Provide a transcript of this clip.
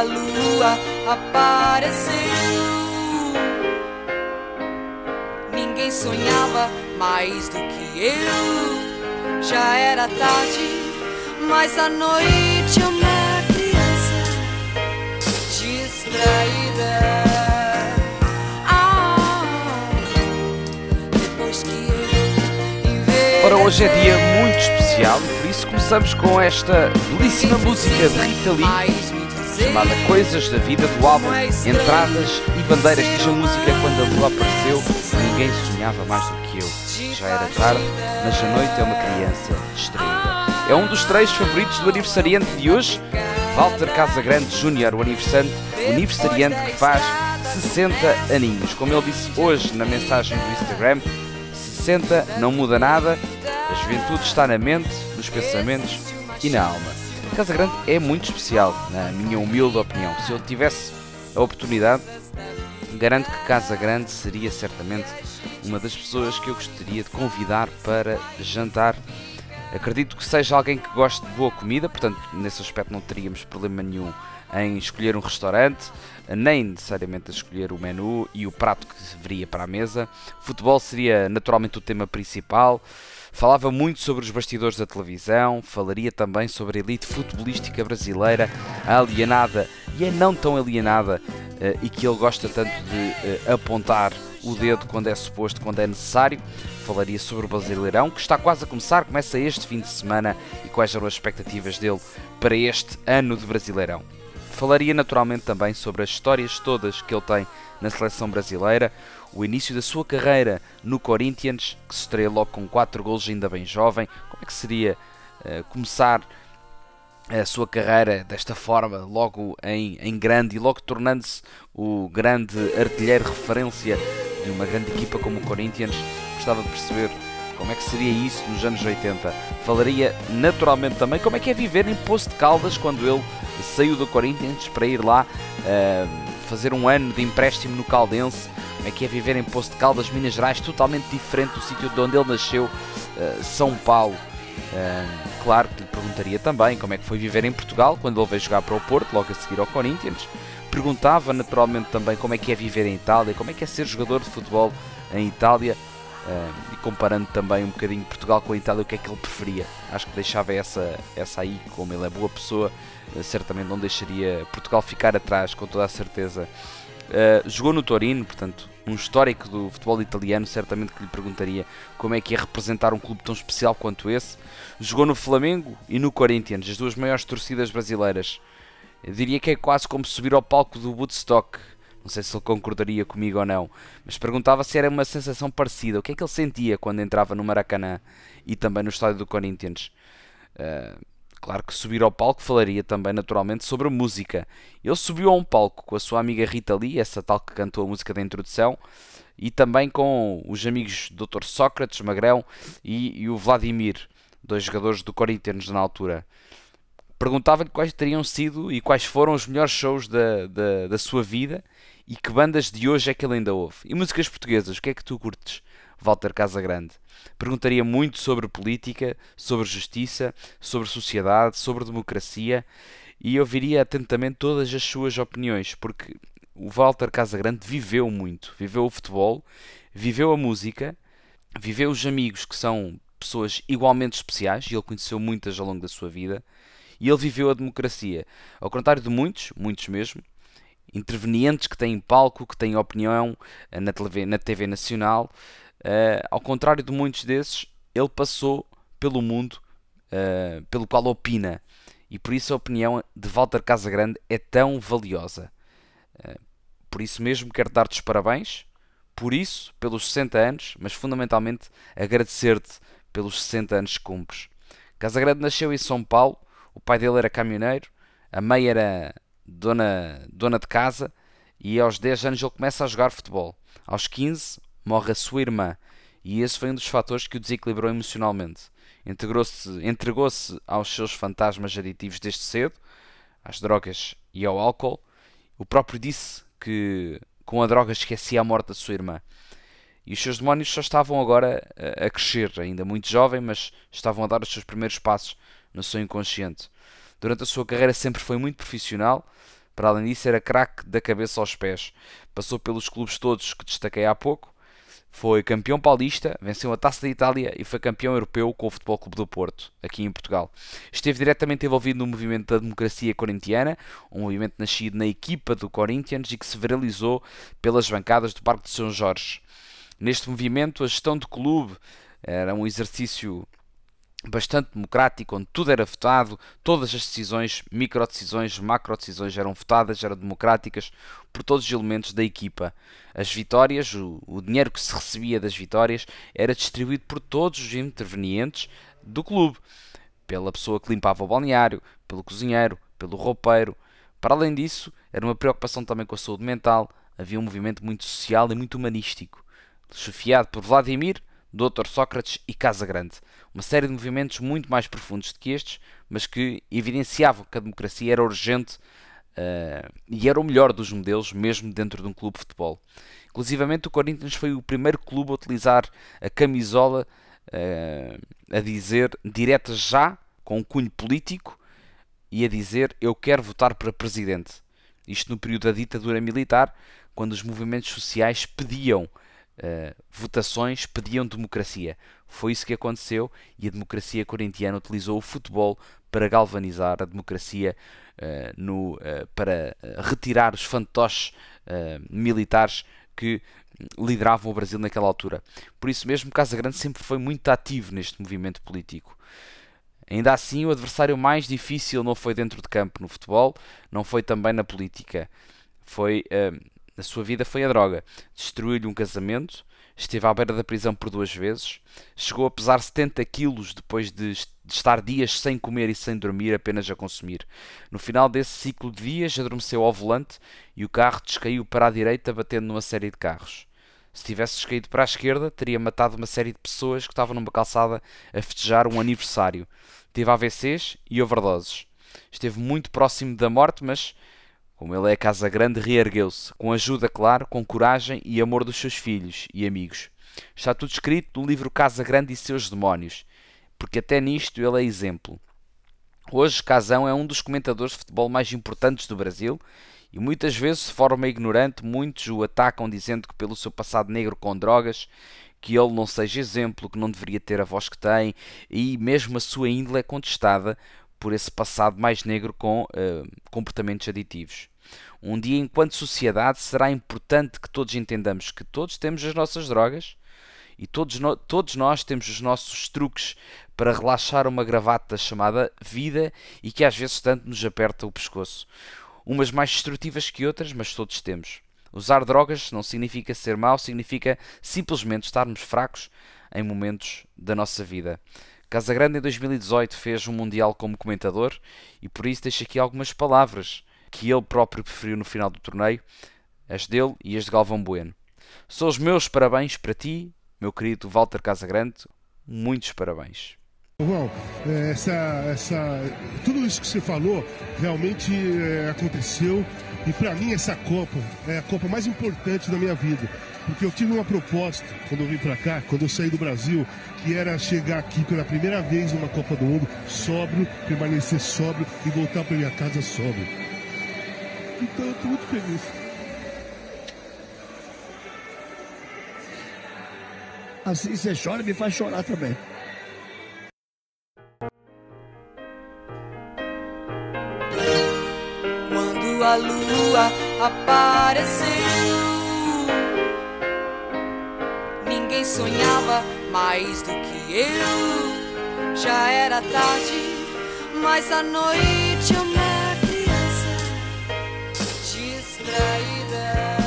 a lua apareceu. Ninguém sonhava mais do que eu. Já era tarde, mas à noite uma criança distraída. Ah. Ora, hoje é dia muito especial e por isso começamos com esta belíssima música de Rita Lee. Chamada Coisas da Vida do álbum Entradas e Bandeiras. Diz a música quando a lua apareceu, ninguém sonhava mais do que eu. Já era tarde, mas a noite é uma criança distraída. É um dos três favoritos do aniversariante de hoje, Walter Casagrande Júnior, o aniversariante, o aniversariante que faz 60 aninhos. Como ele disse hoje na mensagem do Instagram, 60 não muda nada, a juventude está na mente, nos pensamentos e na alma. Casa Grande é muito especial, na minha humilde opinião. Se eu tivesse a oportunidade, garanto que Casa Grande seria certamente uma das pessoas que eu gostaria de convidar para jantar. Acredito que seja alguém que goste de boa comida, portanto, nesse aspecto não teríamos problema nenhum em escolher um restaurante, nem necessariamente a escolher o menu e o prato que viria para a mesa. Futebol seria naturalmente o tema principal. Falava muito sobre os bastidores da televisão, falaria também sobre a elite futebolística brasileira, a alienada e a não tão alienada, eh, e que ele gosta tanto de eh, apontar o dedo quando é suposto, quando é necessário. Falaria sobre o Brasileirão, que está quase a começar, começa este fim de semana, e quais eram as expectativas dele para este ano de Brasileirão. Falaria naturalmente também sobre as histórias todas que ele tem na seleção brasileira, o início da sua carreira no Corinthians, que se estreia logo com 4 golos ainda bem jovem, como é que seria eh, começar a sua carreira desta forma, logo em, em grande e logo tornando-se o grande artilheiro referência de uma grande equipa como o Corinthians. Gostava de perceber como é que seria isso nos anos 80. Falaria naturalmente também como é que é viver em Poço de Caldas quando ele saiu do Corinthians para ir lá eh, fazer um ano de empréstimo no Caldense. Como é que é viver em Poço de Caldas, Minas Gerais, totalmente diferente do sítio de onde ele nasceu, eh, São Paulo. Uh, claro que lhe perguntaria também como é que foi viver em Portugal quando ele veio jogar para o Porto, logo a seguir ao Corinthians. Perguntava naturalmente também como é que é viver em Itália, como é que é ser jogador de futebol em Itália uh, e comparando também um bocadinho Portugal com a Itália, o que é que ele preferia. Acho que deixava essa, essa aí, como ele é boa pessoa, uh, certamente não deixaria Portugal ficar atrás, com toda a certeza. jogou no Torino, portanto, um histórico do futebol italiano, certamente que lhe perguntaria como é que é representar um clube tão especial quanto esse. Jogou no Flamengo e no Corinthians, as duas maiores torcidas brasileiras. Eu diria que é quase como subir ao palco do Woodstock. Não sei se ele concordaria comigo ou não, mas perguntava se era uma sensação parecida. O que é que ele sentia quando entrava no Maracanã e também no estádio do Corinthians? Uh, Claro que subir ao palco falaria também naturalmente sobre música. Ele subiu a um palco com a sua amiga Rita Lee, essa tal que cantou a música da introdução, e também com os amigos Dr. Sócrates, Magrão e, e o Vladimir, dois jogadores do Corinthians na altura. Perguntava-lhe quais teriam sido e quais foram os melhores shows da, da, da sua vida e que bandas de hoje é que ele ainda ouve. E músicas portuguesas, o que é que tu curtes? Walter Casagrande. Perguntaria muito sobre política, sobre justiça, sobre sociedade, sobre democracia e ouviria atentamente todas as suas opiniões, porque o Walter Casagrande viveu muito, viveu o futebol, viveu a música, viveu os amigos que são pessoas igualmente especiais, e ele conheceu muitas ao longo da sua vida, e ele viveu a democracia. Ao contrário de muitos, muitos mesmo, intervenientes que têm palco, que têm opinião na TV, na TV nacional, Uh, ao contrário de muitos desses, ele passou pelo mundo uh, pelo qual opina. E por isso a opinião de Walter Casagrande é tão valiosa. Uh, por isso mesmo quero dar-te os parabéns, por isso, pelos 60 anos, mas fundamentalmente agradecer-te pelos 60 anos que cumpres. Casagrande nasceu em São Paulo, o pai dele era caminhoneiro, a mãe era dona, dona de casa e aos 10 anos ele começa a jogar futebol. Aos 15, morre a sua irmã, e esse foi um dos fatores que o desequilibrou emocionalmente. Entregou-se entregou aos seus fantasmas aditivos desde cedo, às drogas e ao álcool. O próprio disse que com a droga esquecia a morte da sua irmã. E os seus demónios só estavam agora a crescer, ainda muito jovem, mas estavam a dar os seus primeiros passos no seu inconsciente. Durante a sua carreira sempre foi muito profissional, Para além disso, era craque da cabeça aos pés. Passou pelos clubes todos que destaquei há pouco. Foi campeão paulista, venceu a Taça da Itália e foi campeão europeu com o Futebol Clube do Porto, aqui em Portugal. Esteve diretamente envolvido no movimento da democracia corintiana, um movimento nascido na equipa do Corinthians e que se viralizou pelas bancadas do Parque de São Jorge. Neste movimento, a gestão do clube era um exercício bastante democrático, onde tudo era votado, todas as decisões, micro decisões, macro decisões eram votadas, eram democráticas por todos os elementos da equipa. As vitórias, o, o dinheiro que se recebia das vitórias era distribuído por todos os intervenientes do clube, pela pessoa que limpava o balneário, pelo cozinheiro, pelo roupeiro. Para além disso, era uma preocupação também com a saúde mental, havia um movimento muito social e muito humanístico, chefiado por Vladimir, Dr. Sócrates e Casa Grande. Uma série de movimentos muito mais profundos do que estes, mas que evidenciavam que a democracia era urgente uh, e era o melhor dos modelos, mesmo dentro de um clube de futebol. Inclusivamente, o Corinthians foi o primeiro clube a utilizar a camisola uh, a dizer direta já, com um cunho político, e a dizer eu quero votar para presidente. Isto no período da ditadura militar, quando os movimentos sociais pediam uh, votações pediam democracia. Foi isso que aconteceu e a democracia corintiana utilizou o futebol para galvanizar a democracia uh, no, uh, para retirar os fantoches militares que lideravam o Brasil naquela altura. Por isso mesmo, Casa Grande sempre foi muito ativo neste movimento político. Ainda assim, o adversário mais difícil não foi dentro de campo no futebol, não foi também na política. Foi na sua vida foi a droga. Destruiu-lhe um casamento, esteve à beira da prisão por duas vezes, chegou a pesar 70 quilos depois de, estar dias sem comer e sem dormir, apenas a consumir. No final desse ciclo de dias, adormeceu ao volante e o carro descaiu para a direita, batendo numa série de carros. Se tivesse descaído para a esquerda, teria matado uma série de pessoas que estavam numa calçada a festejar um aniversário. Teve AVCs e overdoses. Esteve muito próximo da morte, mas como ele é casa grande, reergueu-se, com ajuda, claro, com coragem e amor dos seus filhos e amigos. Está tudo escrito no livro Casa Grande e seus demónios, porque até nisto ele é exemplo. Hoje, Casão é um dos comentadores de futebol mais importantes do Brasil e muitas vezes, de forma ignorante, muitos o atacam dizendo que pelo seu passado negro com drogas, que ele não seja exemplo, que não deveria ter a voz que tem e mesmo a sua índole é contestada por esse passado mais negro com uh, comportamentos aditivos. Um dia, enquanto sociedade, será importante que todos entendamos que todos temos as nossas drogas e todos, no, todos nós temos os nossos truques para relaxar uma gravata chamada vida e que às vezes tanto nos aperta o pescoço. Umas mais destrutivas que outras, mas todos temos. Usar drogas não significa ser mau, significa simplesmente estarmos fracos em momentos da nossa vida. Casagrande em 2018 fez um Mundial como comentador e por isso deixo aqui algumas palavras que ele próprio preferiu no final do torneio, as dele e as de Galvão Bueno. São os meus parabéns para ti, meu querido Walter Casagrande, muitos parabéns. João, é, essa, essa, tudo isso que você falou realmente é, aconteceu e para mim essa Copa é a Copa mais importante da minha vida porque eu tive uma proposta quando eu vim para cá, quando eu saí do Brasil, que era chegar aqui pela primeira vez numa Copa do Mundo, sóbrio, permanecer sóbrio e voltar para minha casa sóbrio. Então eu estou muito feliz. Assim você chora, me faz chorar também. Quando a lua apareceu Ninguém sonhava mais do que eu. Já era tarde, mas à noite uma criança distraída.